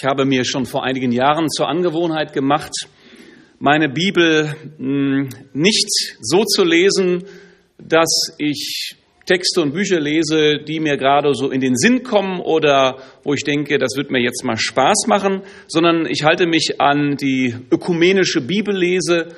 Ich habe mir schon vor einigen Jahren zur Angewohnheit gemacht, meine Bibel hm, nicht so zu lesen, dass ich Texte und Bücher lese, die mir gerade so in den Sinn kommen oder wo ich denke, das wird mir jetzt mal Spaß machen, sondern ich halte mich an die ökumenische Bibellese,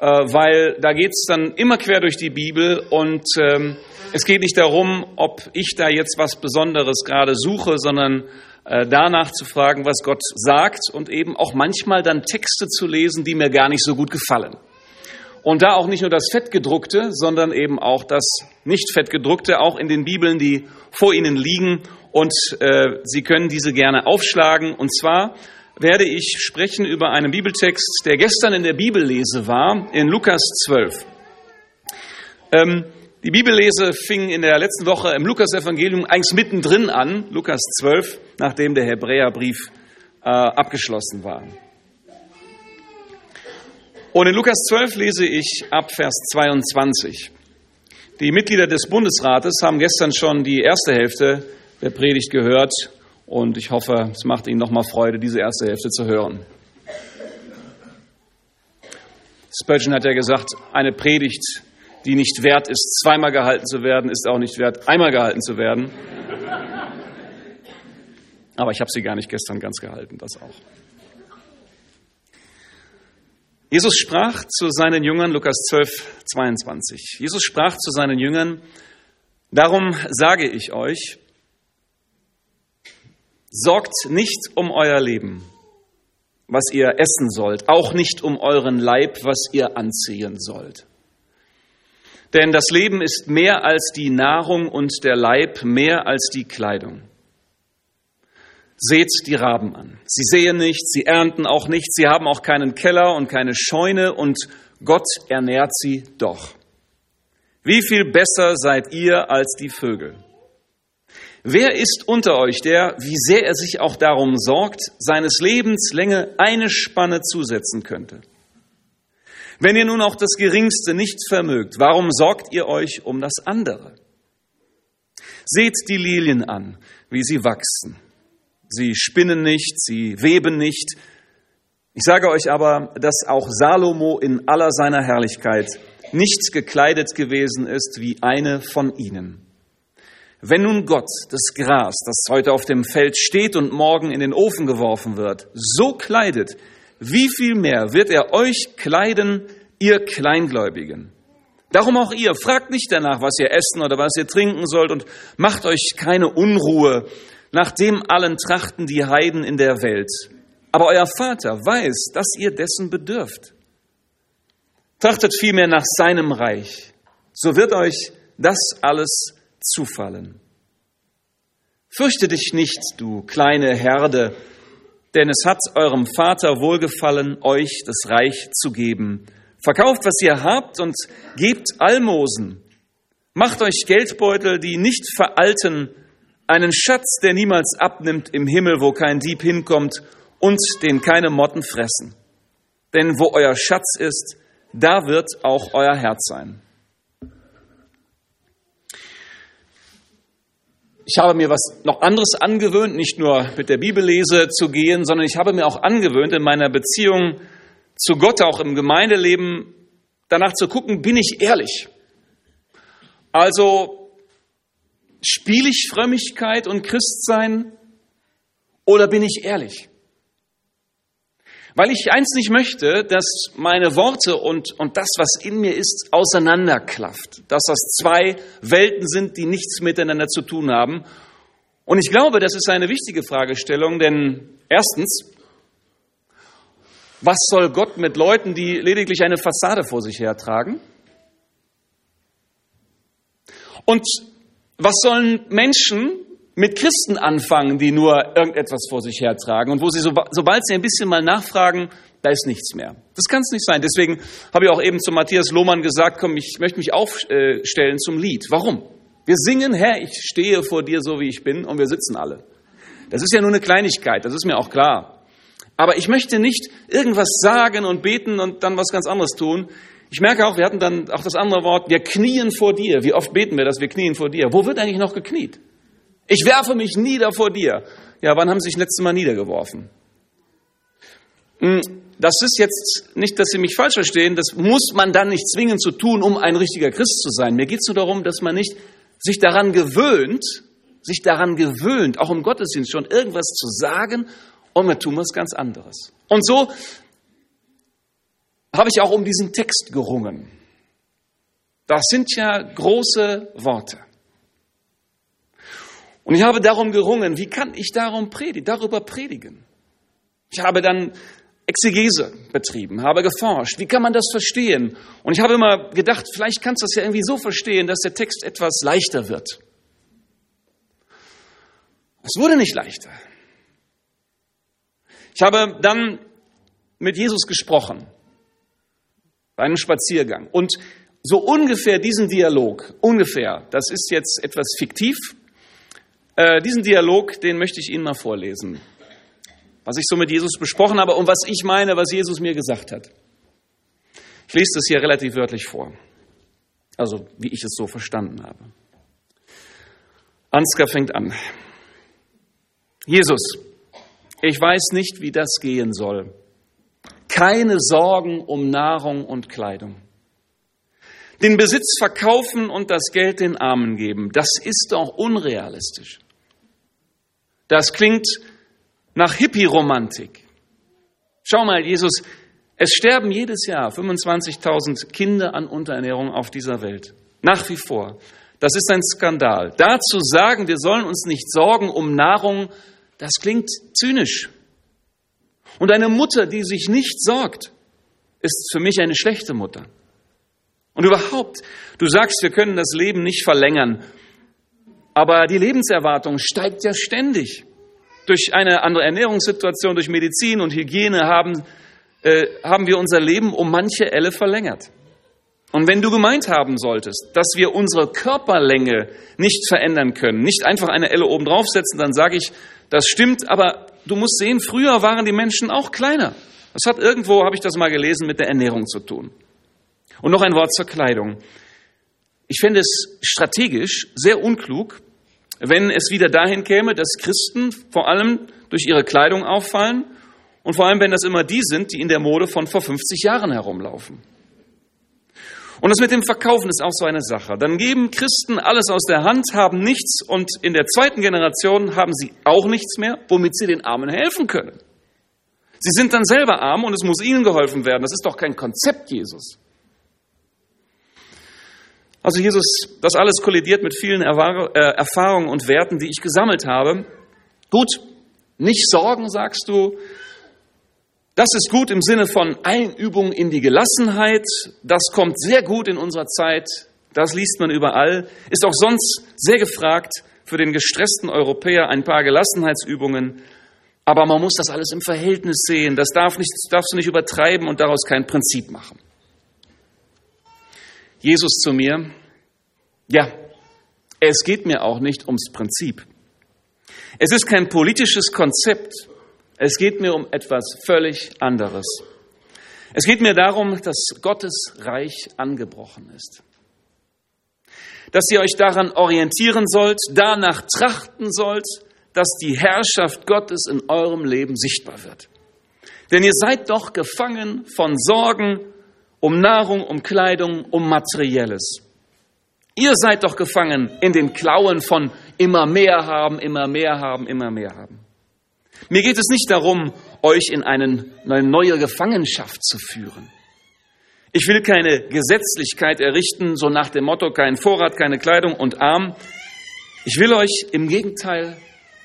äh, weil da geht es dann immer quer durch die Bibel und ähm, es geht nicht darum, ob ich da jetzt was Besonderes gerade suche, sondern äh, danach zu fragen, was Gott sagt und eben auch manchmal dann Texte zu lesen, die mir gar nicht so gut gefallen. Und da auch nicht nur das Fettgedruckte, sondern eben auch das nicht Fettgedruckte, auch in den Bibeln, die vor Ihnen liegen. Und äh, Sie können diese gerne aufschlagen. Und zwar werde ich sprechen über einen Bibeltext, der gestern in der Bibellese war, in Lukas 12. Ähm, die Bibellese fing in der letzten Woche im Lukas-Evangelium eigentlich mittendrin an, Lukas 12, nachdem der Hebräerbrief äh, abgeschlossen war. Und in Lukas 12 lese ich ab Vers 22. Die Mitglieder des Bundesrates haben gestern schon die erste Hälfte der Predigt gehört und ich hoffe, es macht Ihnen nochmal Freude, diese erste Hälfte zu hören. Spurgeon hat ja gesagt, eine Predigt die nicht wert ist, zweimal gehalten zu werden, ist auch nicht wert, einmal gehalten zu werden. Aber ich habe sie gar nicht gestern ganz gehalten, das auch. Jesus sprach zu seinen Jüngern, Lukas 12, 22. Jesus sprach zu seinen Jüngern, darum sage ich euch, sorgt nicht um euer Leben, was ihr essen sollt, auch nicht um euren Leib, was ihr anziehen sollt. Denn das Leben ist mehr als die Nahrung und der Leib mehr als die Kleidung. Seht die Raben an. Sie sehen nicht, sie ernten auch nicht, sie haben auch keinen Keller und keine Scheune und Gott ernährt sie doch. Wie viel besser seid ihr als die Vögel? Wer ist unter euch, der, wie sehr er sich auch darum sorgt, seines Lebens Länge eine Spanne zusetzen könnte? Wenn ihr nun auch das Geringste nicht vermögt, warum sorgt ihr euch um das andere? Seht die Lilien an, wie sie wachsen. Sie spinnen nicht, sie weben nicht. Ich sage euch aber, dass auch Salomo in aller seiner Herrlichkeit nicht gekleidet gewesen ist wie eine von ihnen. Wenn nun Gott das Gras, das heute auf dem Feld steht und morgen in den Ofen geworfen wird, so kleidet, wie viel mehr wird er euch kleiden, ihr Kleingläubigen? Darum auch ihr, fragt nicht danach, was ihr essen oder was ihr trinken sollt und macht euch keine Unruhe, nach dem allen trachten die Heiden in der Welt. Aber euer Vater weiß, dass ihr dessen bedürft. Trachtet vielmehr nach seinem Reich, so wird euch das alles zufallen. Fürchte dich nicht, du kleine Herde, denn es hat eurem Vater wohlgefallen, euch das Reich zu geben. Verkauft, was ihr habt und gebt Almosen. Macht euch Geldbeutel, die nicht veralten, einen Schatz, der niemals abnimmt im Himmel, wo kein Dieb hinkommt und den keine Motten fressen. Denn wo euer Schatz ist, da wird auch euer Herz sein. Ich habe mir was noch anderes angewöhnt, nicht nur mit der Bibellese zu gehen, sondern ich habe mir auch angewöhnt, in meiner Beziehung zu Gott, auch im Gemeindeleben, danach zu gucken, bin ich ehrlich? Also spiele ich Frömmigkeit und Christsein oder bin ich ehrlich? Weil ich eins nicht möchte, dass meine Worte und, und das, was in mir ist, auseinanderklafft. Dass das zwei Welten sind, die nichts miteinander zu tun haben. Und ich glaube, das ist eine wichtige Fragestellung, denn erstens, was soll Gott mit Leuten, die lediglich eine Fassade vor sich hertragen? Und was sollen Menschen mit Christen anfangen, die nur irgendetwas vor sich hertragen und wo sie, sobald sie ein bisschen mal nachfragen, da ist nichts mehr. Das kann es nicht sein. Deswegen habe ich auch eben zu Matthias Lohmann gesagt, komm, ich möchte mich aufstellen zum Lied. Warum? Wir singen, Herr, ich stehe vor dir so, wie ich bin, und wir sitzen alle. Das ist ja nur eine Kleinigkeit, das ist mir auch klar. Aber ich möchte nicht irgendwas sagen und beten und dann was ganz anderes tun. Ich merke auch, wir hatten dann auch das andere Wort, wir knien vor dir. Wie oft beten wir das? Wir knien vor dir. Wo wird eigentlich noch gekniet? Ich werfe mich nieder vor dir. Ja, wann haben Sie sich letztes Mal niedergeworfen? Hm, das ist jetzt nicht, dass Sie mich falsch verstehen, das muss man dann nicht zwingend zu tun, um ein richtiger Christ zu sein. Mir geht es nur darum, dass man nicht sich daran gewöhnt, sich daran gewöhnt, auch im Gottesdienst schon irgendwas zu sagen und wir tun was ganz anderes. Und so habe ich auch um diesen Text gerungen. Das sind ja große Worte. Und ich habe darum gerungen, wie kann ich darum predigen, darüber predigen? Ich habe dann Exegese betrieben, habe geforscht, wie kann man das verstehen? Und ich habe immer gedacht, vielleicht kannst du das ja irgendwie so verstehen, dass der Text etwas leichter wird. Es wurde nicht leichter. Ich habe dann mit Jesus gesprochen bei einem Spaziergang und so ungefähr diesen Dialog, ungefähr, das ist jetzt etwas fiktiv, äh, diesen Dialog, den möchte ich Ihnen mal vorlesen, was ich so mit Jesus besprochen habe und was ich meine, was Jesus mir gesagt hat. Ich lese das hier relativ wörtlich vor, also wie ich es so verstanden habe. Ansgar fängt an. Jesus, ich weiß nicht, wie das gehen soll. Keine Sorgen um Nahrung und Kleidung. Den Besitz verkaufen und das Geld den Armen geben, das ist doch unrealistisch. Das klingt nach Hippie-Romantik. Schau mal, Jesus, es sterben jedes Jahr 25.000 Kinder an Unterernährung auf dieser Welt. Nach wie vor. Das ist ein Skandal. Da zu sagen, wir sollen uns nicht sorgen um Nahrung, das klingt zynisch. Und eine Mutter, die sich nicht sorgt, ist für mich eine schlechte Mutter. Und überhaupt, du sagst, wir können das Leben nicht verlängern. Aber die Lebenserwartung steigt ja ständig. Durch eine andere Ernährungssituation, durch Medizin und Hygiene haben, äh, haben wir unser Leben um manche Elle verlängert. Und wenn du gemeint haben solltest, dass wir unsere Körperlänge nicht verändern können, nicht einfach eine Elle oben draufsetzen, dann sage ich, das stimmt, aber du musst sehen, früher waren die Menschen auch kleiner. Das hat irgendwo, habe ich das mal gelesen, mit der Ernährung zu tun. Und noch ein Wort zur Kleidung. Ich fände es strategisch sehr unklug, wenn es wieder dahin käme, dass Christen vor allem durch ihre Kleidung auffallen und vor allem, wenn das immer die sind, die in der Mode von vor 50 Jahren herumlaufen. Und das mit dem Verkaufen ist auch so eine Sache. Dann geben Christen alles aus der Hand, haben nichts und in der zweiten Generation haben sie auch nichts mehr, womit sie den Armen helfen können. Sie sind dann selber arm und es muss ihnen geholfen werden. Das ist doch kein Konzept Jesus. Also Jesus, das alles kollidiert mit vielen äh, Erfahrungen und Werten, die ich gesammelt habe. Gut, nicht sorgen, sagst du. Das ist gut im Sinne von Einübung in die Gelassenheit. Das kommt sehr gut in unserer Zeit. Das liest man überall. Ist auch sonst sehr gefragt für den gestressten Europäer ein paar Gelassenheitsübungen. Aber man muss das alles im Verhältnis sehen. Das darf nicht, darfst du nicht übertreiben und daraus kein Prinzip machen. Jesus zu mir, ja, es geht mir auch nicht ums Prinzip. Es ist kein politisches Konzept. Es geht mir um etwas völlig anderes. Es geht mir darum, dass Gottes Reich angebrochen ist. Dass ihr euch daran orientieren sollt, danach trachten sollt, dass die Herrschaft Gottes in eurem Leben sichtbar wird. Denn ihr seid doch gefangen von Sorgen, um Nahrung, um Kleidung, um Materielles. Ihr seid doch gefangen in den Klauen von immer mehr haben, immer mehr haben, immer mehr haben. Mir geht es nicht darum, euch in eine neue Gefangenschaft zu führen. Ich will keine Gesetzlichkeit errichten, so nach dem Motto, kein Vorrat, keine Kleidung und arm. Ich will euch im Gegenteil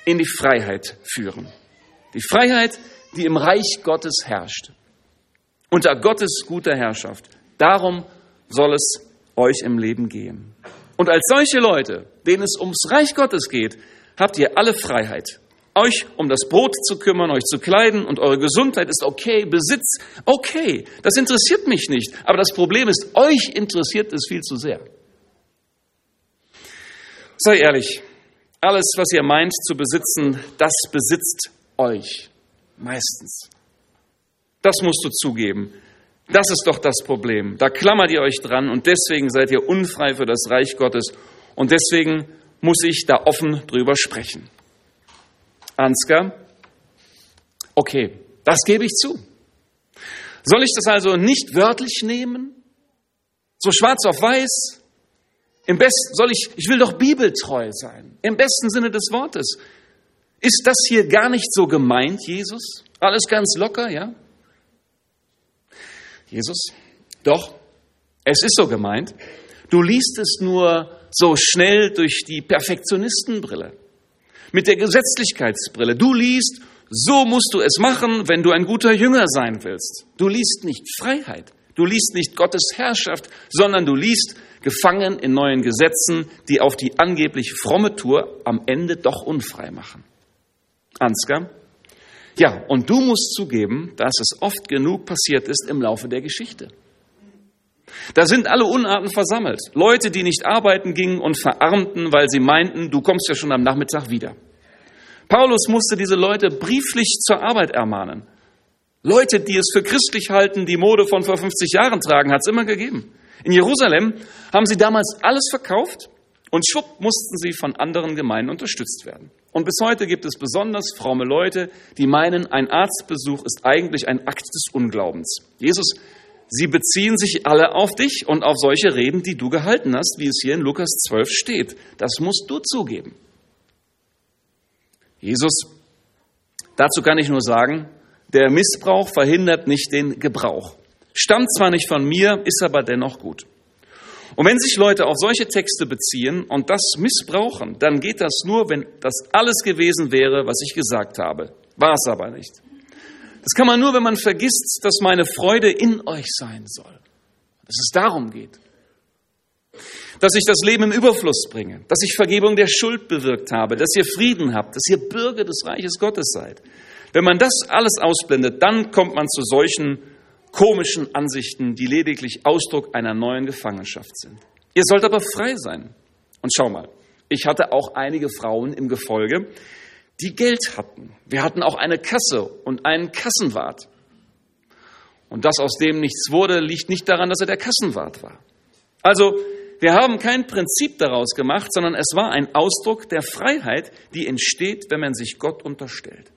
in die Freiheit führen. Die Freiheit, die im Reich Gottes herrscht unter Gottes guter Herrschaft. Darum soll es euch im Leben gehen. Und als solche Leute, denen es ums Reich Gottes geht, habt ihr alle Freiheit. Euch um das Brot zu kümmern, euch zu kleiden und eure Gesundheit ist okay, Besitz okay. Das interessiert mich nicht. Aber das Problem ist, euch interessiert es viel zu sehr. Sei ehrlich, alles, was ihr meint zu besitzen, das besitzt euch meistens. Das musst du zugeben. Das ist doch das Problem. Da klammert ihr euch dran und deswegen seid ihr unfrei für das Reich Gottes und deswegen muss ich da offen drüber sprechen. Ansgar, okay, das gebe ich zu. Soll ich das also nicht wörtlich nehmen? So schwarz auf weiß? Im besten soll ich, ich will doch bibeltreu sein. Im besten Sinne des Wortes. Ist das hier gar nicht so gemeint, Jesus? Alles ganz locker, ja? Jesus, doch, es ist so gemeint. Du liest es nur so schnell durch die Perfektionistenbrille, mit der Gesetzlichkeitsbrille. Du liest, so musst du es machen, wenn du ein guter Jünger sein willst. Du liest nicht Freiheit, du liest nicht Gottes Herrschaft, sondern du liest gefangen in neuen Gesetzen, die auf die angeblich fromme Tour am Ende doch unfrei machen. Ansgar? Ja, und du musst zugeben, dass es oft genug passiert ist im Laufe der Geschichte. Da sind alle Unarten versammelt. Leute, die nicht arbeiten gingen und verarmten, weil sie meinten, du kommst ja schon am Nachmittag wieder. Paulus musste diese Leute brieflich zur Arbeit ermahnen. Leute, die es für christlich halten, die Mode von vor 50 Jahren tragen, hat es immer gegeben. In Jerusalem haben sie damals alles verkauft und schwupp mussten sie von anderen Gemeinden unterstützt werden. Und bis heute gibt es besonders fromme Leute, die meinen, ein Arztbesuch ist eigentlich ein Akt des Unglaubens. Jesus, sie beziehen sich alle auf dich und auf solche Reden, die du gehalten hast, wie es hier in Lukas 12 steht. Das musst du zugeben. Jesus, dazu kann ich nur sagen, der Missbrauch verhindert nicht den Gebrauch. Stammt zwar nicht von mir, ist aber dennoch gut. Und wenn sich Leute auf solche Texte beziehen und das missbrauchen, dann geht das nur, wenn das alles gewesen wäre, was ich gesagt habe. War es aber nicht. Das kann man nur, wenn man vergisst, dass meine Freude in euch sein soll. Dass es darum geht. Dass ich das Leben im Überfluss bringe, dass ich Vergebung der Schuld bewirkt habe, dass ihr Frieden habt, dass ihr Bürger des Reiches Gottes seid. Wenn man das alles ausblendet, dann kommt man zu solchen komischen Ansichten, die lediglich Ausdruck einer neuen Gefangenschaft sind. Ihr sollt aber frei sein. Und schau mal, ich hatte auch einige Frauen im Gefolge, die Geld hatten. Wir hatten auch eine Kasse und einen Kassenwart. Und dass aus dem nichts wurde, liegt nicht daran, dass er der Kassenwart war. Also, wir haben kein Prinzip daraus gemacht, sondern es war ein Ausdruck der Freiheit, die entsteht, wenn man sich Gott unterstellt.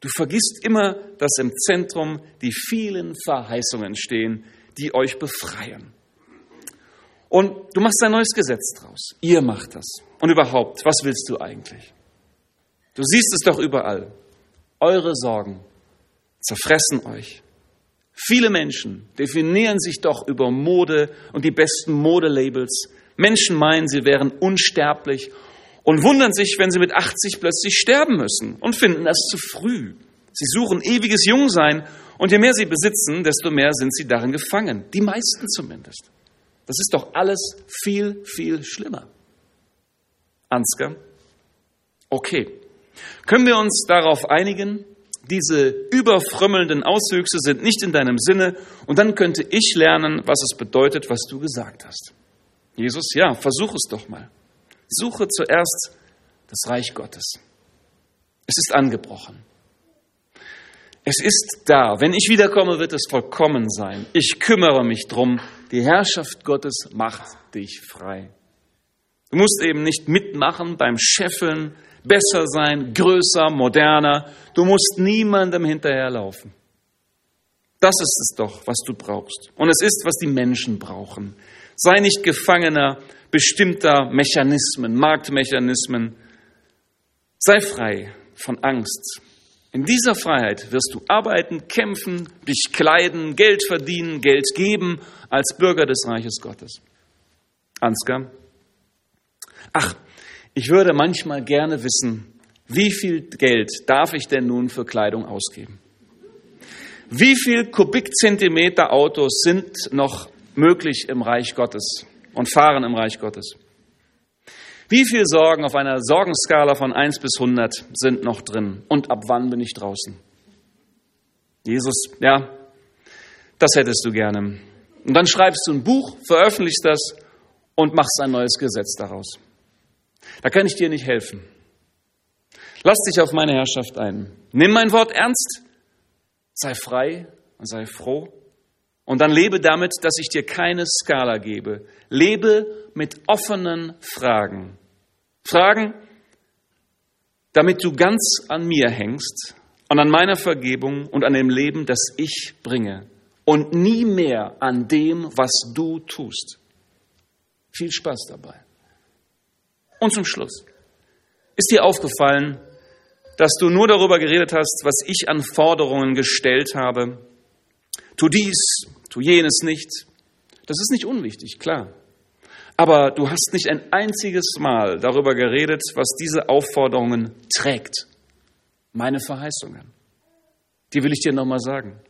Du vergisst immer, dass im Zentrum die vielen Verheißungen stehen, die euch befreien. Und du machst ein neues Gesetz draus. Ihr macht das. Und überhaupt, was willst du eigentlich? Du siehst es doch überall. Eure Sorgen zerfressen euch. Viele Menschen definieren sich doch über Mode und die besten Modelabels. Menschen meinen, sie wären unsterblich und wundern sich, wenn sie mit 80 plötzlich sterben müssen und finden das zu früh. Sie suchen ewiges Jungsein und je mehr sie besitzen, desto mehr sind sie darin gefangen. Die meisten zumindest. Das ist doch alles viel, viel schlimmer. Ansgar? Okay. Können wir uns darauf einigen? Diese überfrömmelnden Auswüchse sind nicht in deinem Sinne und dann könnte ich lernen, was es bedeutet, was du gesagt hast. Jesus, ja, versuch es doch mal. Suche zuerst das Reich Gottes. Es ist angebrochen. Es ist da. Wenn ich wiederkomme, wird es vollkommen sein. Ich kümmere mich drum. Die Herrschaft Gottes macht dich frei. Du musst eben nicht mitmachen beim Scheffeln, besser sein, größer, moderner. Du musst niemandem hinterherlaufen. Das ist es doch, was du brauchst. Und es ist, was die Menschen brauchen. Sei nicht Gefangener bestimmter Mechanismen, Marktmechanismen. Sei frei von Angst. In dieser Freiheit wirst du arbeiten, kämpfen, dich kleiden, Geld verdienen, Geld geben als Bürger des Reiches Gottes. Ansgar? Ach, ich würde manchmal gerne wissen, wie viel Geld darf ich denn nun für Kleidung ausgeben? Wie viel Kubikzentimeter Autos sind noch möglich im Reich Gottes? Und fahren im Reich Gottes. Wie viele Sorgen auf einer Sorgenskala von 1 bis 100 sind noch drin? Und ab wann bin ich draußen? Jesus, ja, das hättest du gerne. Und dann schreibst du ein Buch, veröffentlichst das und machst ein neues Gesetz daraus. Da kann ich dir nicht helfen. Lass dich auf meine Herrschaft ein. Nimm mein Wort ernst, sei frei und sei froh und dann lebe damit, dass ich dir keine Skala gebe. Lebe mit offenen Fragen. Fragen, damit du ganz an mir hängst und an meiner Vergebung und an dem Leben, das ich bringe. und nie mehr an dem, was du tust. Viel Spaß dabei. Und zum Schluss. Ist dir aufgefallen, dass du nur darüber geredet hast, was ich an Forderungen gestellt habe? Tu dies, tu jenes nicht. Das ist nicht unwichtig, klar. Aber du hast nicht ein einziges Mal darüber geredet, was diese Aufforderungen trägt. Meine Verheißungen. Die will ich dir nochmal sagen.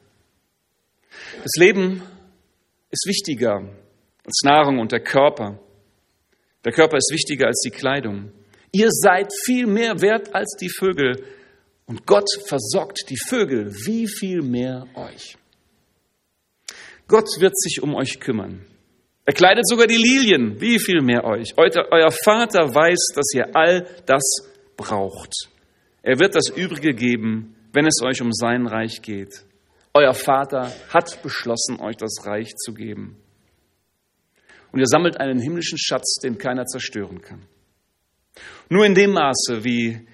Das Leben ist wichtiger als Nahrung und der Körper. Der Körper ist wichtiger als die Kleidung. Ihr seid viel mehr wert als die Vögel. Und Gott versorgt die Vögel wie viel mehr euch. Gott wird sich um euch kümmern. Er kleidet sogar die Lilien, wie viel mehr euch. Euer Vater weiß, dass ihr all das braucht. Er wird das Übrige geben, wenn es euch um sein Reich geht. Euer Vater hat beschlossen, euch das Reich zu geben. Und ihr sammelt einen himmlischen Schatz, den keiner zerstören kann. Nur in dem Maße, wie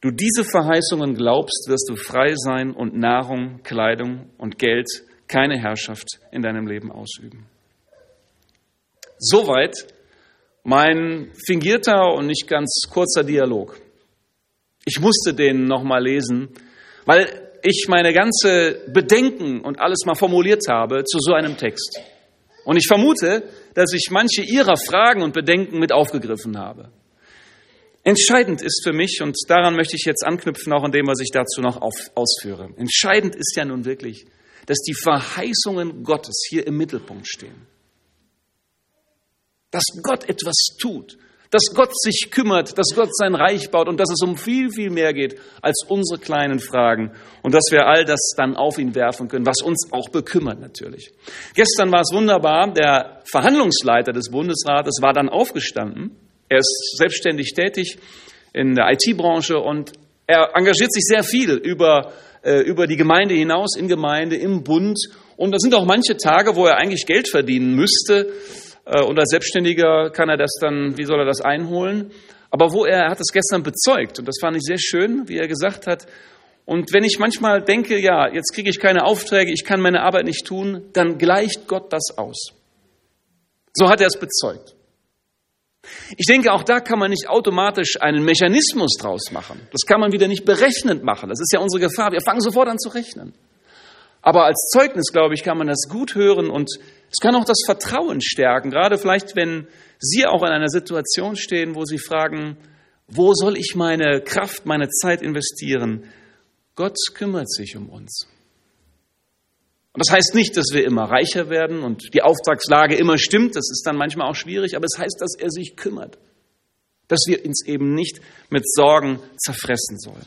du diese Verheißungen glaubst, wirst du frei sein und Nahrung, Kleidung und Geld keine Herrschaft in deinem Leben ausüben. Soweit mein fingierter und nicht ganz kurzer Dialog. Ich musste den nochmal lesen, weil ich meine ganze Bedenken und alles mal formuliert habe zu so einem Text. Und ich vermute, dass ich manche Ihrer Fragen und Bedenken mit aufgegriffen habe. Entscheidend ist für mich, und daran möchte ich jetzt anknüpfen, auch in dem, was ich dazu noch auf, ausführe. Entscheidend ist ja nun wirklich, dass die Verheißungen Gottes hier im Mittelpunkt stehen. Dass Gott etwas tut, dass Gott sich kümmert, dass Gott sein Reich baut und dass es um viel, viel mehr geht als unsere kleinen Fragen und dass wir all das dann auf ihn werfen können, was uns auch bekümmert natürlich. Gestern war es wunderbar, der Verhandlungsleiter des Bundesrates war dann aufgestanden. Er ist selbstständig tätig in der IT-Branche und er engagiert sich sehr viel über, äh, über die Gemeinde hinaus, in Gemeinde, im Bund. Und da sind auch manche Tage, wo er eigentlich Geld verdienen müsste, äh, und als Selbstständiger kann er das dann, wie soll er das einholen? Aber wo er, er hat es gestern bezeugt und das fand ich sehr schön, wie er gesagt hat. Und wenn ich manchmal denke, ja, jetzt kriege ich keine Aufträge, ich kann meine Arbeit nicht tun, dann gleicht Gott das aus. So hat er es bezeugt. Ich denke, auch da kann man nicht automatisch einen Mechanismus draus machen. Das kann man wieder nicht berechnend machen. Das ist ja unsere Gefahr. Wir fangen sofort an zu rechnen. Aber als Zeugnis, glaube ich, kann man das gut hören und es kann auch das Vertrauen stärken, gerade vielleicht, wenn Sie auch in einer Situation stehen, wo Sie fragen, wo soll ich meine Kraft, meine Zeit investieren? Gott kümmert sich um uns. Und das heißt nicht, dass wir immer reicher werden und die Auftragslage immer stimmt, das ist dann manchmal auch schwierig, aber es heißt, dass er sich kümmert, dass wir uns eben nicht mit Sorgen zerfressen sollen.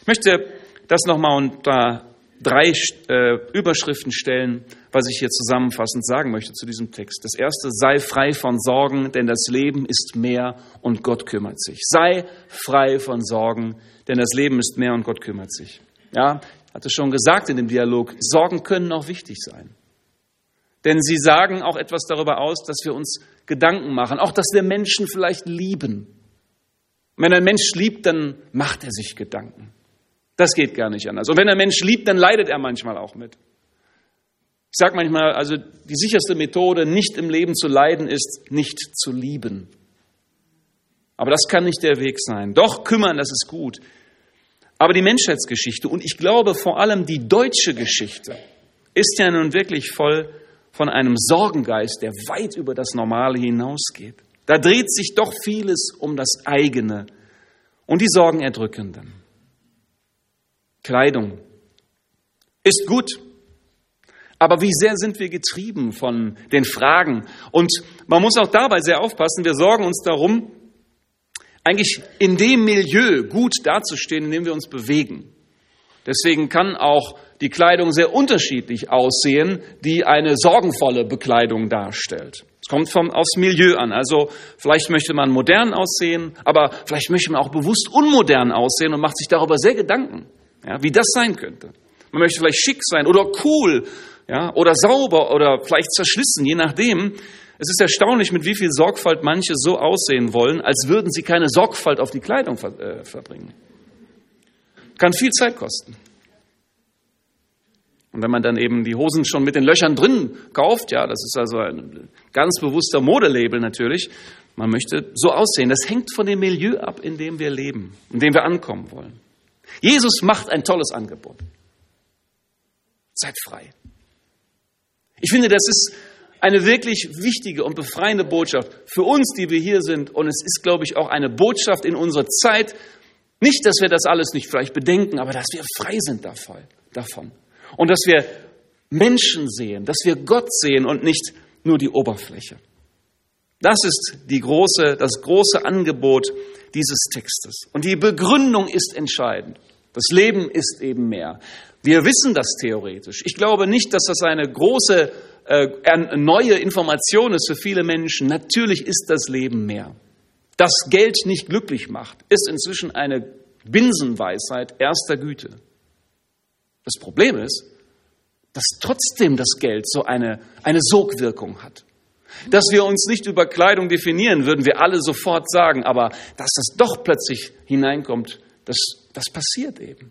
Ich möchte das nochmal unter drei äh, Überschriften stellen, was ich hier zusammenfassend sagen möchte zu diesem Text. Das erste, sei frei von Sorgen, denn das Leben ist mehr und Gott kümmert sich. Sei frei von Sorgen, denn das Leben ist mehr und Gott kümmert sich. Ja, hatte schon gesagt in dem Dialog, Sorgen können auch wichtig sein. Denn sie sagen auch etwas darüber aus, dass wir uns Gedanken machen, auch dass wir Menschen vielleicht lieben. wenn ein Mensch liebt, dann macht er sich Gedanken. Das geht gar nicht anders. Und wenn ein Mensch liebt, dann leidet er manchmal auch mit. Ich sage manchmal, also die sicherste Methode, nicht im Leben zu leiden, ist nicht zu lieben. Aber das kann nicht der Weg sein. Doch kümmern, das ist gut. Aber die Menschheitsgeschichte und ich glaube vor allem die deutsche Geschichte ist ja nun wirklich voll von einem Sorgengeist, der weit über das Normale hinausgeht. Da dreht sich doch vieles um das eigene und die Sorgenerdrückenden. Kleidung ist gut. Aber wie sehr sind wir getrieben von den Fragen? Und man muss auch dabei sehr aufpassen. Wir sorgen uns darum, eigentlich in dem Milieu gut dazustehen, in dem wir uns bewegen. Deswegen kann auch die Kleidung sehr unterschiedlich aussehen, die eine sorgenvolle Bekleidung darstellt. Es kommt vom, aufs Milieu an. Also vielleicht möchte man modern aussehen, aber vielleicht möchte man auch bewusst unmodern aussehen und macht sich darüber sehr Gedanken ja, wie das sein könnte. Man möchte vielleicht schick sein oder cool ja, oder sauber oder vielleicht zerschlissen, je nachdem. Es ist erstaunlich, mit wie viel Sorgfalt manche so aussehen wollen, als würden sie keine Sorgfalt auf die Kleidung äh, verbringen. Kann viel Zeit kosten. Und wenn man dann eben die Hosen schon mit den Löchern drin kauft, ja, das ist also ein ganz bewusster Modelabel natürlich, man möchte so aussehen. Das hängt von dem Milieu ab, in dem wir leben, in dem wir ankommen wollen. Jesus macht ein tolles Angebot. Seid frei. Ich finde, das ist eine wirklich wichtige und befreiende Botschaft für uns, die wir hier sind. Und es ist, glaube ich, auch eine Botschaft in unserer Zeit. Nicht, dass wir das alles nicht vielleicht bedenken, aber dass wir frei sind davon. Und dass wir Menschen sehen, dass wir Gott sehen und nicht nur die Oberfläche. Das ist die große, das große Angebot dieses Textes. Und die Begründung ist entscheidend. Das Leben ist eben mehr. Wir wissen das theoretisch. Ich glaube nicht, dass das eine große äh, neue Information ist für viele Menschen. Natürlich ist das Leben mehr. Dass Geld nicht glücklich macht, ist inzwischen eine Binsenweisheit erster Güte. Das Problem ist, dass trotzdem das Geld so eine, eine Sogwirkung hat. Dass wir uns nicht über Kleidung definieren, würden wir alle sofort sagen, aber dass das doch plötzlich hineinkommt, das, das passiert eben.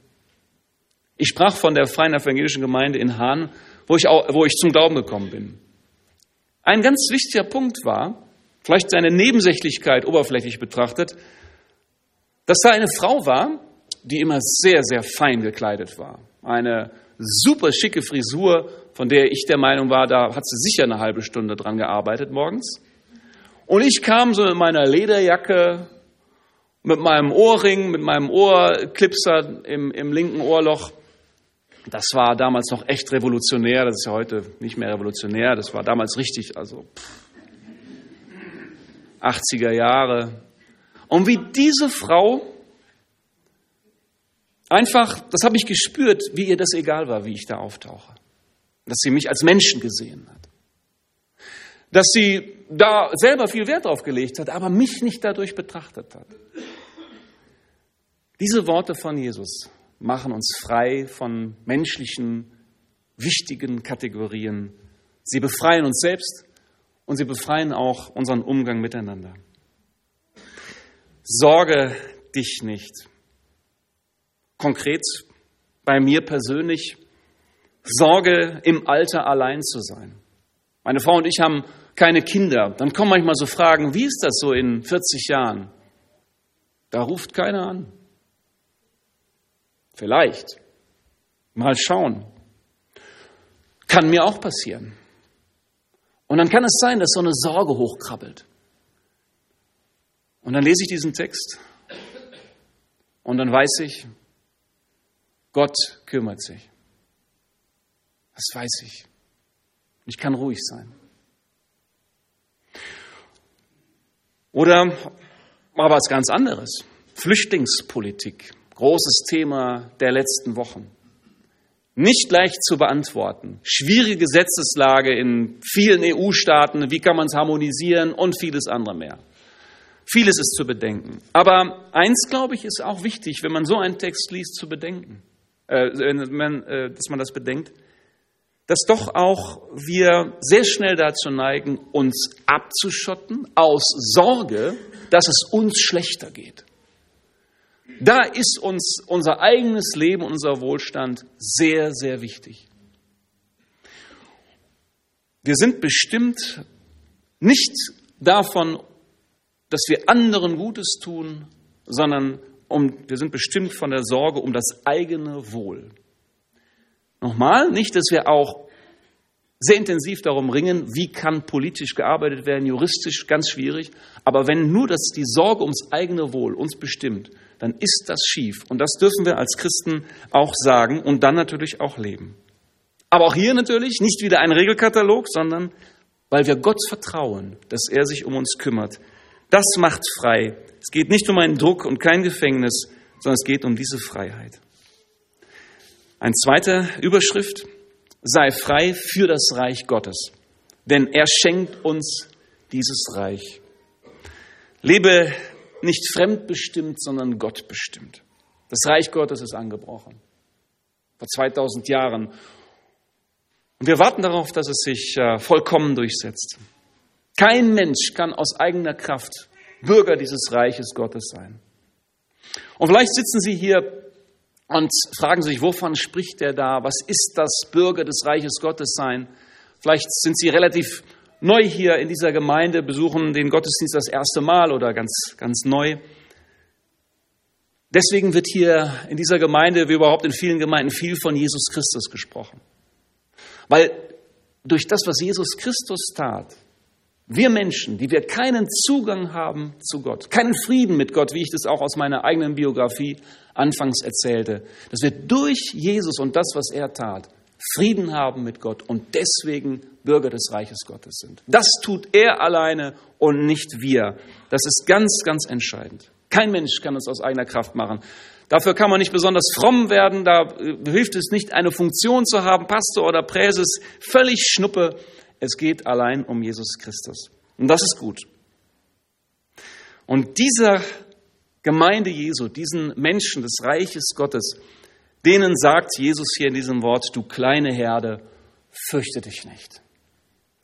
Ich sprach von der Freien Evangelischen Gemeinde in Hahn, wo ich, auch, wo ich zum Glauben gekommen bin. Ein ganz wichtiger Punkt war, vielleicht seine Nebensächlichkeit oberflächlich betrachtet, dass da eine Frau war, die immer sehr, sehr fein gekleidet war. Eine super schicke Frisur, von der ich der Meinung war, da hat sie sicher eine halbe Stunde dran gearbeitet morgens. Und ich kam so mit meiner Lederjacke, mit meinem Ohrring, mit meinem Ohrklipser im, im linken Ohrloch das war damals noch echt revolutionär, das ist ja heute nicht mehr revolutionär, das war damals richtig, also pff, 80er Jahre. Und wie diese Frau einfach, das habe ich gespürt, wie ihr das egal war, wie ich da auftauche. Dass sie mich als Menschen gesehen hat. Dass sie da selber viel Wert drauf gelegt hat, aber mich nicht dadurch betrachtet hat. Diese Worte von Jesus machen uns frei von menschlichen, wichtigen Kategorien. Sie befreien uns selbst und sie befreien auch unseren Umgang miteinander. Sorge dich nicht. Konkret bei mir persönlich, Sorge im Alter allein zu sein. Meine Frau und ich haben keine Kinder. Dann kommen manchmal so Fragen, wie ist das so in 40 Jahren? Da ruft keiner an. Vielleicht. Mal schauen. Kann mir auch passieren. Und dann kann es sein, dass so eine Sorge hochkrabbelt. Und dann lese ich diesen Text und dann weiß ich, Gott kümmert sich. Das weiß ich. Ich kann ruhig sein. Oder mal was ganz anderes. Flüchtlingspolitik großes Thema der letzten Wochen. Nicht leicht zu beantworten. Schwierige Gesetzeslage in vielen EU-Staaten. Wie kann man es harmonisieren und vieles andere mehr. Vieles ist zu bedenken. Aber eins, glaube ich, ist auch wichtig, wenn man so einen Text liest, zu bedenken, äh, man, äh, dass man das bedenkt, dass doch auch wir sehr schnell dazu neigen, uns abzuschotten aus Sorge, dass es uns schlechter geht. Da ist uns unser eigenes Leben, unser Wohlstand sehr, sehr wichtig. Wir sind bestimmt nicht davon, dass wir anderen Gutes tun, sondern um, wir sind bestimmt von der Sorge um das eigene Wohl. Nochmal, nicht, dass wir auch sehr intensiv darum ringen, wie kann politisch gearbeitet werden, juristisch ganz schwierig, aber wenn nur das die Sorge ums eigene Wohl uns bestimmt, dann ist das schief. Und das dürfen wir als Christen auch sagen und dann natürlich auch leben. Aber auch hier natürlich nicht wieder ein Regelkatalog, sondern weil wir Gott vertrauen, dass er sich um uns kümmert. Das macht frei. Es geht nicht um einen Druck und kein Gefängnis, sondern es geht um diese Freiheit. Ein zweiter Überschrift, sei frei für das Reich Gottes, denn er schenkt uns dieses Reich. Lebe nicht fremdbestimmt, sondern gottbestimmt. Das Reich Gottes ist angebrochen. Vor 2000 Jahren. Und wir warten darauf, dass es sich äh, vollkommen durchsetzt. Kein Mensch kann aus eigener Kraft Bürger dieses Reiches Gottes sein. Und vielleicht sitzen Sie hier und fragen sich, wovon spricht er da? Was ist das Bürger des Reiches Gottes sein? Vielleicht sind sie relativ neu hier in dieser Gemeinde, besuchen den Gottesdienst das erste Mal oder ganz, ganz neu. Deswegen wird hier in dieser Gemeinde, wie überhaupt in vielen Gemeinden, viel von Jesus Christus gesprochen. Weil durch das, was Jesus Christus tat, wir Menschen, die wir keinen Zugang haben zu Gott, keinen Frieden mit Gott, wie ich das auch aus meiner eigenen Biografie anfangs erzählte, dass wir durch Jesus und das, was er tat, Frieden haben mit Gott und deswegen Bürger des Reiches Gottes sind. Das tut er alleine und nicht wir. Das ist ganz, ganz entscheidend. Kein Mensch kann es aus eigener Kraft machen. Dafür kann man nicht besonders fromm werden, da äh, hilft es nicht, eine Funktion zu haben, Pastor oder Präses, völlig Schnuppe. Es geht allein um Jesus Christus. Und das ist gut. Und dieser Gemeinde Jesu, diesen Menschen des Reiches Gottes, denen sagt Jesus hier in diesem Wort, du kleine Herde, fürchte dich nicht.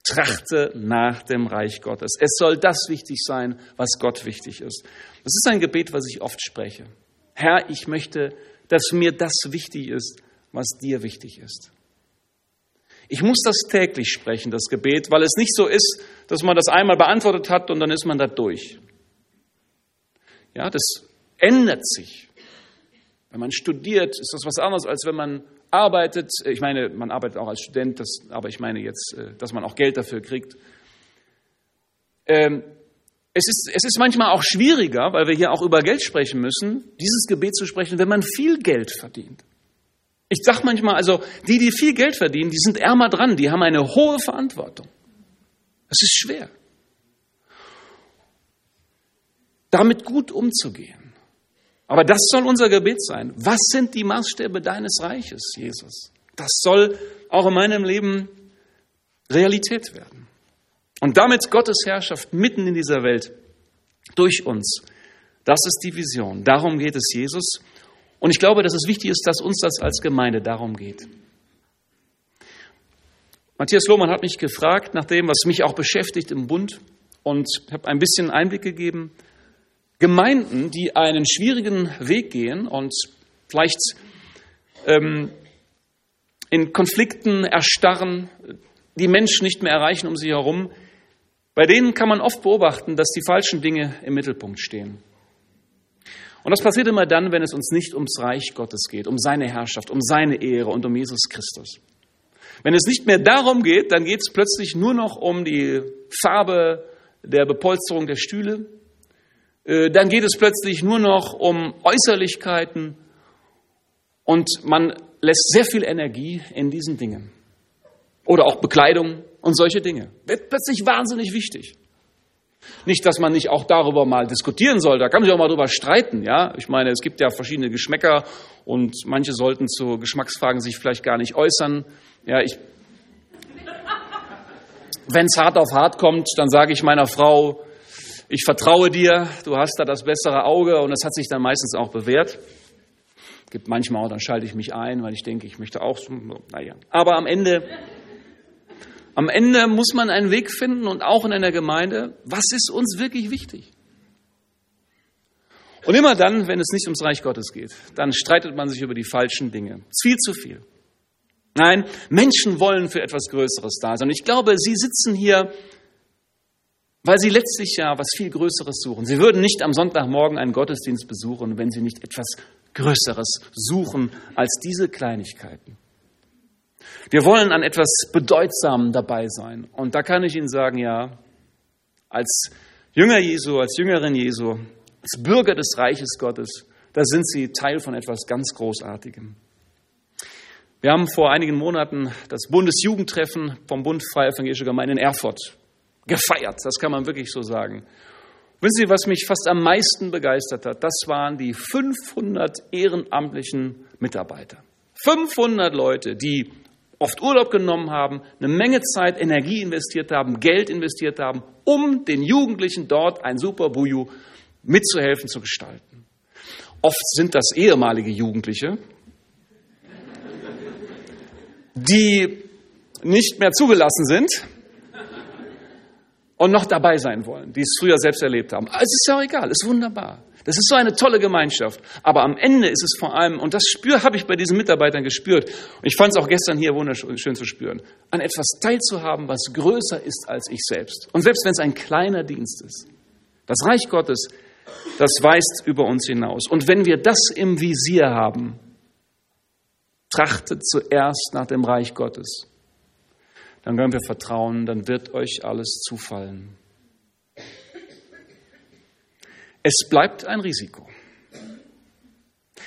Trachte nach dem Reich Gottes. Es soll das wichtig sein, was Gott wichtig ist. Das ist ein Gebet, was ich oft spreche. Herr, ich möchte, dass mir das wichtig ist, was dir wichtig ist. Ich muss das täglich sprechen, das Gebet, weil es nicht so ist, dass man das einmal beantwortet hat und dann ist man da durch. Ja, das ändert sich. Wenn man studiert, ist das was anderes, als wenn man arbeitet. Ich meine, man arbeitet auch als Student, das, aber ich meine jetzt, äh, dass man auch Geld dafür kriegt. Ähm, es ist, es ist manchmal auch schwieriger, weil wir hier auch über Geld sprechen müssen, dieses Gebet zu sprechen, wenn man viel Geld verdient. Ich sage manchmal, also die, die viel Geld verdienen, die sind ärmer dran, die haben eine hohe Verantwortung. Es ist schwer, damit gut umzugehen. Aber das soll unser Gebet sein. Was sind die Maßstäbe deines Reiches, Jesus? Das soll auch in meinem Leben Realität werden. Und damit Gottes Herrschaft mitten in dieser Welt durch uns. Das ist die Vision. Darum geht es Jesus. Und ich glaube, dass es wichtig ist, dass uns das als Gemeinde darum geht. Matthias Lohmann hat mich gefragt nach dem, was mich auch beschäftigt im Bund und habe ein bisschen Einblick gegeben. Gemeinden, die einen schwierigen Weg gehen und vielleicht ähm, in Konflikten erstarren, die Menschen nicht mehr erreichen um sie herum, bei denen kann man oft beobachten, dass die falschen Dinge im Mittelpunkt stehen. Und das passiert immer dann, wenn es uns nicht ums Reich Gottes geht, um seine Herrschaft, um seine Ehre und um Jesus Christus. Wenn es nicht mehr darum geht, dann geht es plötzlich nur noch um die Farbe der Bepolsterung der Stühle. Äh, dann geht es plötzlich nur noch um Äußerlichkeiten und man lässt sehr viel Energie in diesen Dingen. Oder auch Bekleidung und solche Dinge. Wird plötzlich wahnsinnig wichtig. Nicht, dass man nicht auch darüber mal diskutieren soll, da kann man sich auch mal drüber streiten, ja. Ich meine, es gibt ja verschiedene Geschmäcker und manche sollten zu Geschmacksfragen sich vielleicht gar nicht äußern. Ja, wenn es hart auf hart kommt, dann sage ich meiner Frau, ich vertraue dir, du hast da das bessere Auge und das hat sich dann meistens auch bewährt. Gibt manchmal auch, dann schalte ich mich ein, weil ich denke, ich möchte auch, naja. Aber am Ende am Ende muss man einen Weg finden und auch in einer Gemeinde, was ist uns wirklich wichtig? Und immer dann, wenn es nicht ums Reich Gottes geht, dann streitet man sich über die falschen Dinge. Viel zu viel. Nein, Menschen wollen für etwas Größeres da sein. Und ich glaube, Sie sitzen hier, weil Sie letztlich ja was viel Größeres suchen. Sie würden nicht am Sonntagmorgen einen Gottesdienst besuchen, wenn Sie nicht etwas Größeres suchen als diese Kleinigkeiten. Wir wollen an etwas Bedeutsamem dabei sein. Und da kann ich Ihnen sagen, ja, als Jünger Jesu, als Jüngerin Jesu, als Bürger des Reiches Gottes, da sind Sie Teil von etwas ganz Großartigem. Wir haben vor einigen Monaten das Bundesjugendtreffen vom Bund Freie Evangelische Gemeinde in Erfurt gefeiert. Das kann man wirklich so sagen. Wissen Sie, was mich fast am meisten begeistert hat? Das waren die 500 ehrenamtlichen Mitarbeiter. 500 Leute, die oft Urlaub genommen haben, eine Menge Zeit, Energie investiert haben, Geld investiert haben, um den Jugendlichen dort ein super Buju mitzuhelfen zu gestalten. Oft sind das ehemalige Jugendliche, die nicht mehr zugelassen sind. Und noch dabei sein wollen, die es früher selbst erlebt haben. Es ist ja auch egal, es ist wunderbar. Das ist so eine tolle Gemeinschaft. Aber am Ende ist es vor allem, und das spür habe ich bei diesen Mitarbeitern gespürt, und ich fand es auch gestern hier wunderschön zu spüren, an etwas teilzuhaben, was größer ist als ich selbst. Und selbst wenn es ein kleiner Dienst ist. Das Reich Gottes, das weist über uns hinaus. Und wenn wir das im Visier haben, trachtet zuerst nach dem Reich Gottes, dann können wir vertrauen, dann wird euch alles zufallen. Es bleibt ein Risiko.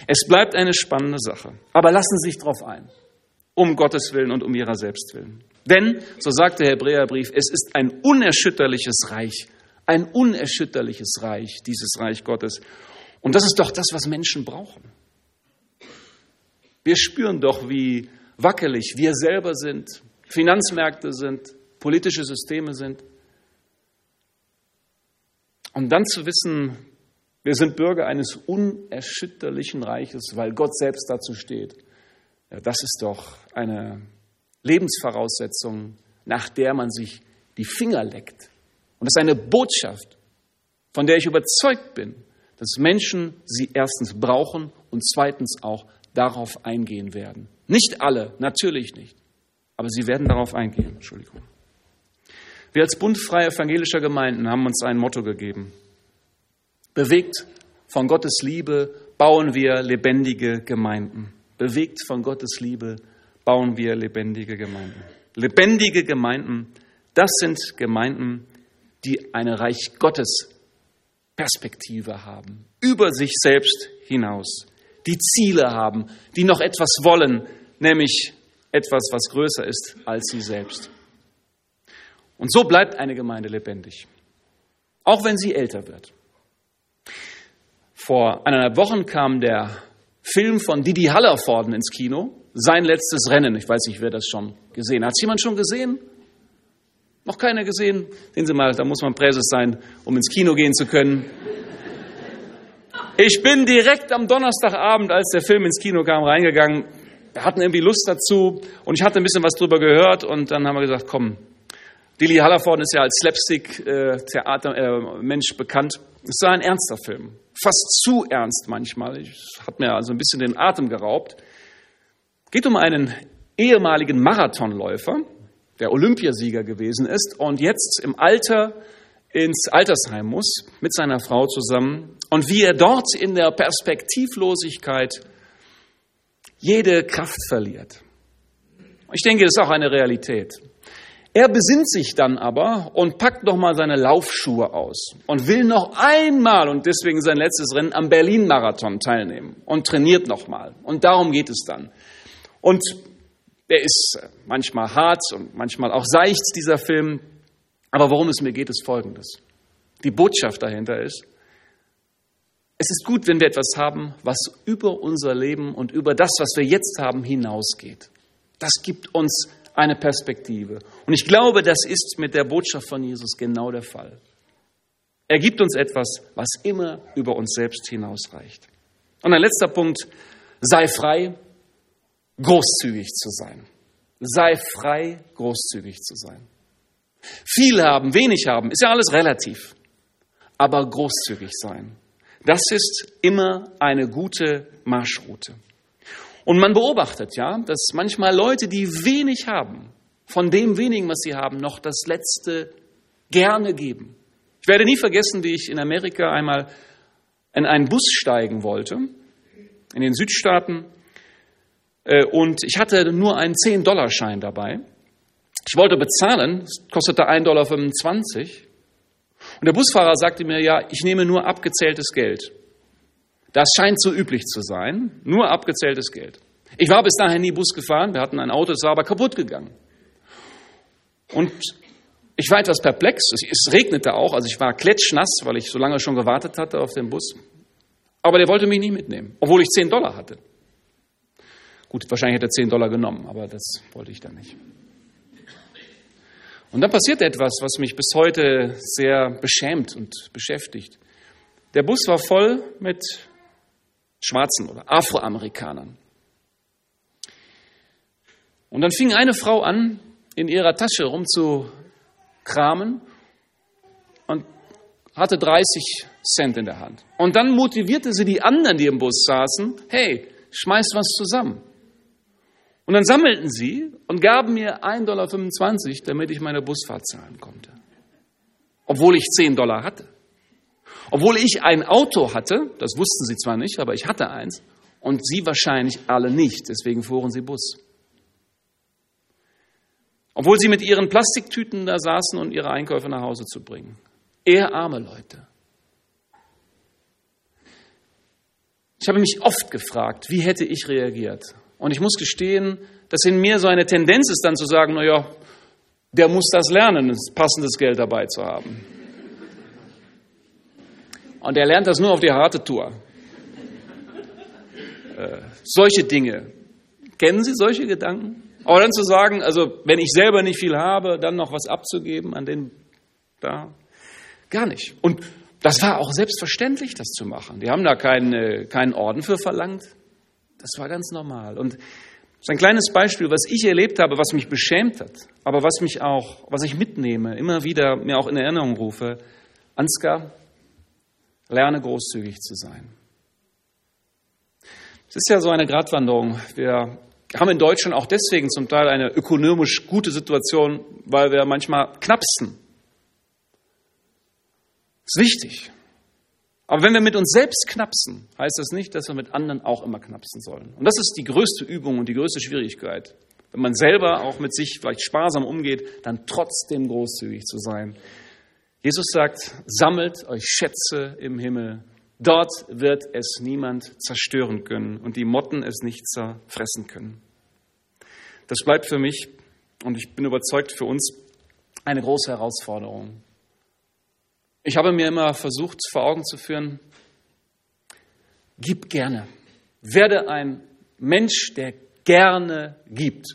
Es bleibt eine spannende Sache. Aber lassen Sie sich darauf ein. Um Gottes Willen und um Ihrer selbst willen. Denn, so sagt der Hebräerbrief, es ist ein unerschütterliches Reich. Ein unerschütterliches Reich, dieses Reich Gottes. Und das ist doch das, was Menschen brauchen. Wir spüren doch, wie wackelig wir selber sind, Finanzmärkte sind, politische Systeme sind. Und dann zu wissen, wir sind Bürger eines unerschütterlichen Reiches, weil Gott selbst dazu steht, ja, das ist doch eine Lebensvoraussetzung, nach der man sich die Finger leckt. Und das ist eine Botschaft, von der ich überzeugt bin, dass Menschen sie erstens brauchen und zweitens auch darauf eingehen werden. Nicht alle, natürlich nicht, aber sie werden darauf eingehen. Entschuldigung. Wir als Bund freier evangelischer Gemeinden haben uns ein Motto gegeben. Bewegt von Gottes Liebe bauen wir lebendige Gemeinden. Bewegt von Gottes Liebe bauen wir lebendige Gemeinden. Lebendige Gemeinden, das sind Gemeinden, die eine Reich Gottes Perspektive haben, über sich selbst hinaus, die Ziele haben, die noch etwas wollen, nämlich etwas, was größer ist als sie selbst. Und so bleibt eine Gemeinde lebendig, auch wenn sie älter wird. Vor eineinhalb Wochen kam der Film von Didi Hallervorden ins Kino, sein letztes Rennen. Ich weiß nicht, wer das schon gesehen hat. Hat jemand schon gesehen? Noch keiner gesehen? Sehen Sie mal, da muss man Präses sein, um ins Kino gehen zu können. Ich bin direkt am Donnerstagabend, als der Film ins Kino kam, reingegangen. Wir hatten irgendwie Lust dazu und ich hatte ein bisschen was drüber gehört und dann haben wir gesagt, komm, Dilly Hallervorden ist ja als Slapstick-Theater-Mensch äh, bekannt. Es war ein ernster Film, fast zu ernst manchmal. Ich, hat mir also ein bisschen den Atem geraubt. Geht um einen ehemaligen Marathonläufer, der Olympiasieger gewesen ist und jetzt im Alter ins Altersheim muss mit seiner Frau zusammen und wie er dort in der Perspektivlosigkeit jede Kraft verliert. Ich denke, das ist auch eine Realität. Er besinnt sich dann aber und packt nochmal seine Laufschuhe aus und will noch einmal und deswegen sein letztes Rennen am Berlin-Marathon teilnehmen und trainiert nochmal. Und darum geht es dann. Und er ist manchmal hart und manchmal auch seicht, dieser Film. Aber worum es mir geht, ist Folgendes. Die Botschaft dahinter ist, es ist gut, wenn wir etwas haben, was über unser Leben und über das, was wir jetzt haben, hinausgeht. Das gibt uns eine Perspektive. Und ich glaube, das ist mit der Botschaft von Jesus genau der Fall. Er gibt uns etwas, was immer über uns selbst hinausreicht. Und ein letzter Punkt, sei frei, großzügig zu sein. Sei frei, großzügig zu sein. Viel haben, wenig haben, ist ja alles relativ. Aber großzügig sein, das ist immer eine gute Marschroute. Und man beobachtet ja, dass manchmal Leute, die wenig haben, von dem wenigen, was sie haben, noch das Letzte gerne geben. Ich werde nie vergessen, wie ich in Amerika einmal in einen Bus steigen wollte, in den Südstaaten, äh, und ich hatte nur einen 10-Dollar-Schein dabei. Ich wollte bezahlen, es kostete 1,25 Dollar. Und der Busfahrer sagte mir, ja, ich nehme nur abgezähltes Geld. Das scheint so üblich zu sein, nur abgezähltes Geld. Ich war bis dahin nie Bus gefahren, wir hatten ein Auto, das war aber kaputt gegangen. Und ich war etwas perplex, es regnete auch, also ich war klatschnass, weil ich so lange schon gewartet hatte auf den Bus. Aber der wollte mich nicht mitnehmen, obwohl ich 10 Dollar hatte. Gut, wahrscheinlich hätte er 10 Dollar genommen, aber das wollte ich dann nicht. Und dann passiert etwas, was mich bis heute sehr beschämt und beschäftigt. Der Bus war voll mit Schwarzen oder Afroamerikanern. Und dann fing eine Frau an, in ihrer Tasche rumzukramen und hatte 30 Cent in der Hand. Und dann motivierte sie die anderen, die im Bus saßen, hey, schmeiß was zusammen. Und dann sammelten sie und gaben mir 1,25 Dollar, damit ich meine Busfahrt zahlen konnte. Obwohl ich 10 Dollar hatte. Obwohl ich ein Auto hatte, das wussten sie zwar nicht, aber ich hatte eins, und sie wahrscheinlich alle nicht, deswegen fuhren sie Bus. Obwohl sie mit ihren Plastiktüten da saßen und ihre Einkäufe nach Hause zu bringen. Eher arme Leute. Ich habe mich oft gefragt, wie hätte ich reagiert? Und ich muss gestehen, dass in mir so eine Tendenz ist, dann zu sagen, naja, der muss das lernen, passendes Geld dabei zu haben. Und er lernt das nur auf die harte Tour. Äh, solche Dinge. Kennen Sie solche Gedanken? Aber dann zu sagen, also wenn ich selber nicht viel habe, dann noch was abzugeben an den da, gar nicht. Und das war auch selbstverständlich, das zu machen. Die haben da keinen, keinen Orden für verlangt. Das war ganz normal. Und das ist ein kleines Beispiel, was ich erlebt habe, was mich beschämt hat, aber was mich auch, was ich mitnehme, immer wieder mir auch in Erinnerung rufe. Ansgar, lerne großzügig zu sein. Es ist ja so eine Gratwanderung. Wir haben in Deutschland auch deswegen zum Teil eine ökonomisch gute Situation, weil wir manchmal knapsen. Das ist wichtig. Aber wenn wir mit uns selbst knapsen, heißt das nicht, dass wir mit anderen auch immer knapsen sollen. Und das ist die größte Übung und die größte Schwierigkeit. Wenn man selber auch mit sich vielleicht sparsam umgeht, dann trotzdem großzügig zu sein. Jesus sagt, sammelt euch Schätze im Himmel. Dort wird es niemand zerstören können und die Motten es nicht zerfressen können. Das bleibt für mich und ich bin überzeugt für uns eine große Herausforderung. Ich habe mir immer versucht vor Augen zu führen, gib gerne. Werde ein Mensch, der gerne gibt.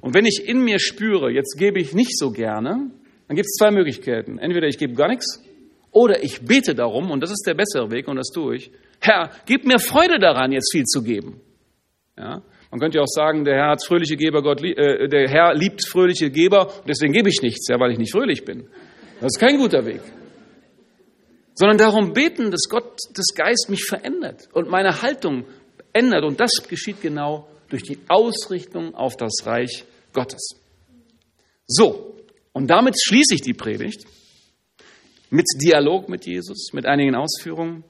Und wenn ich in mir spüre, jetzt gebe ich nicht so gerne, dann gibt es zwei Möglichkeiten. Entweder ich gebe gar nichts oder ich bete darum, und das ist der bessere Weg, und das tue ich. Herr, gib mir Freude daran, jetzt viel zu geben. Ja? Man könnte ja auch sagen, der Herr hat fröhliche Geber, Gott, äh, der Herr liebt fröhliche Geber, deswegen gebe ich nichts, ja, weil ich nicht fröhlich bin. Das ist kein guter Weg sondern darum beten, dass Gott, das Geist mich verändert und meine Haltung ändert. Und das geschieht genau durch die Ausrichtung auf das Reich Gottes. So, und damit schließe ich die Predigt mit Dialog mit Jesus, mit einigen Ausführungen.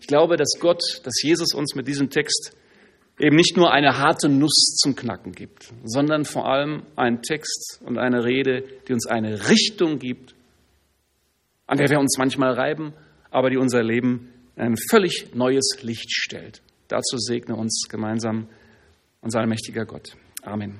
Ich glaube, dass Gott, dass Jesus uns mit diesem Text eben nicht nur eine harte Nuss zum Knacken gibt, sondern vor allem einen Text und eine Rede, die uns eine Richtung gibt, an der wir uns manchmal reiben, aber die unser Leben in ein völlig neues Licht stellt. Dazu segne uns gemeinsam unser allmächtiger Gott. Amen.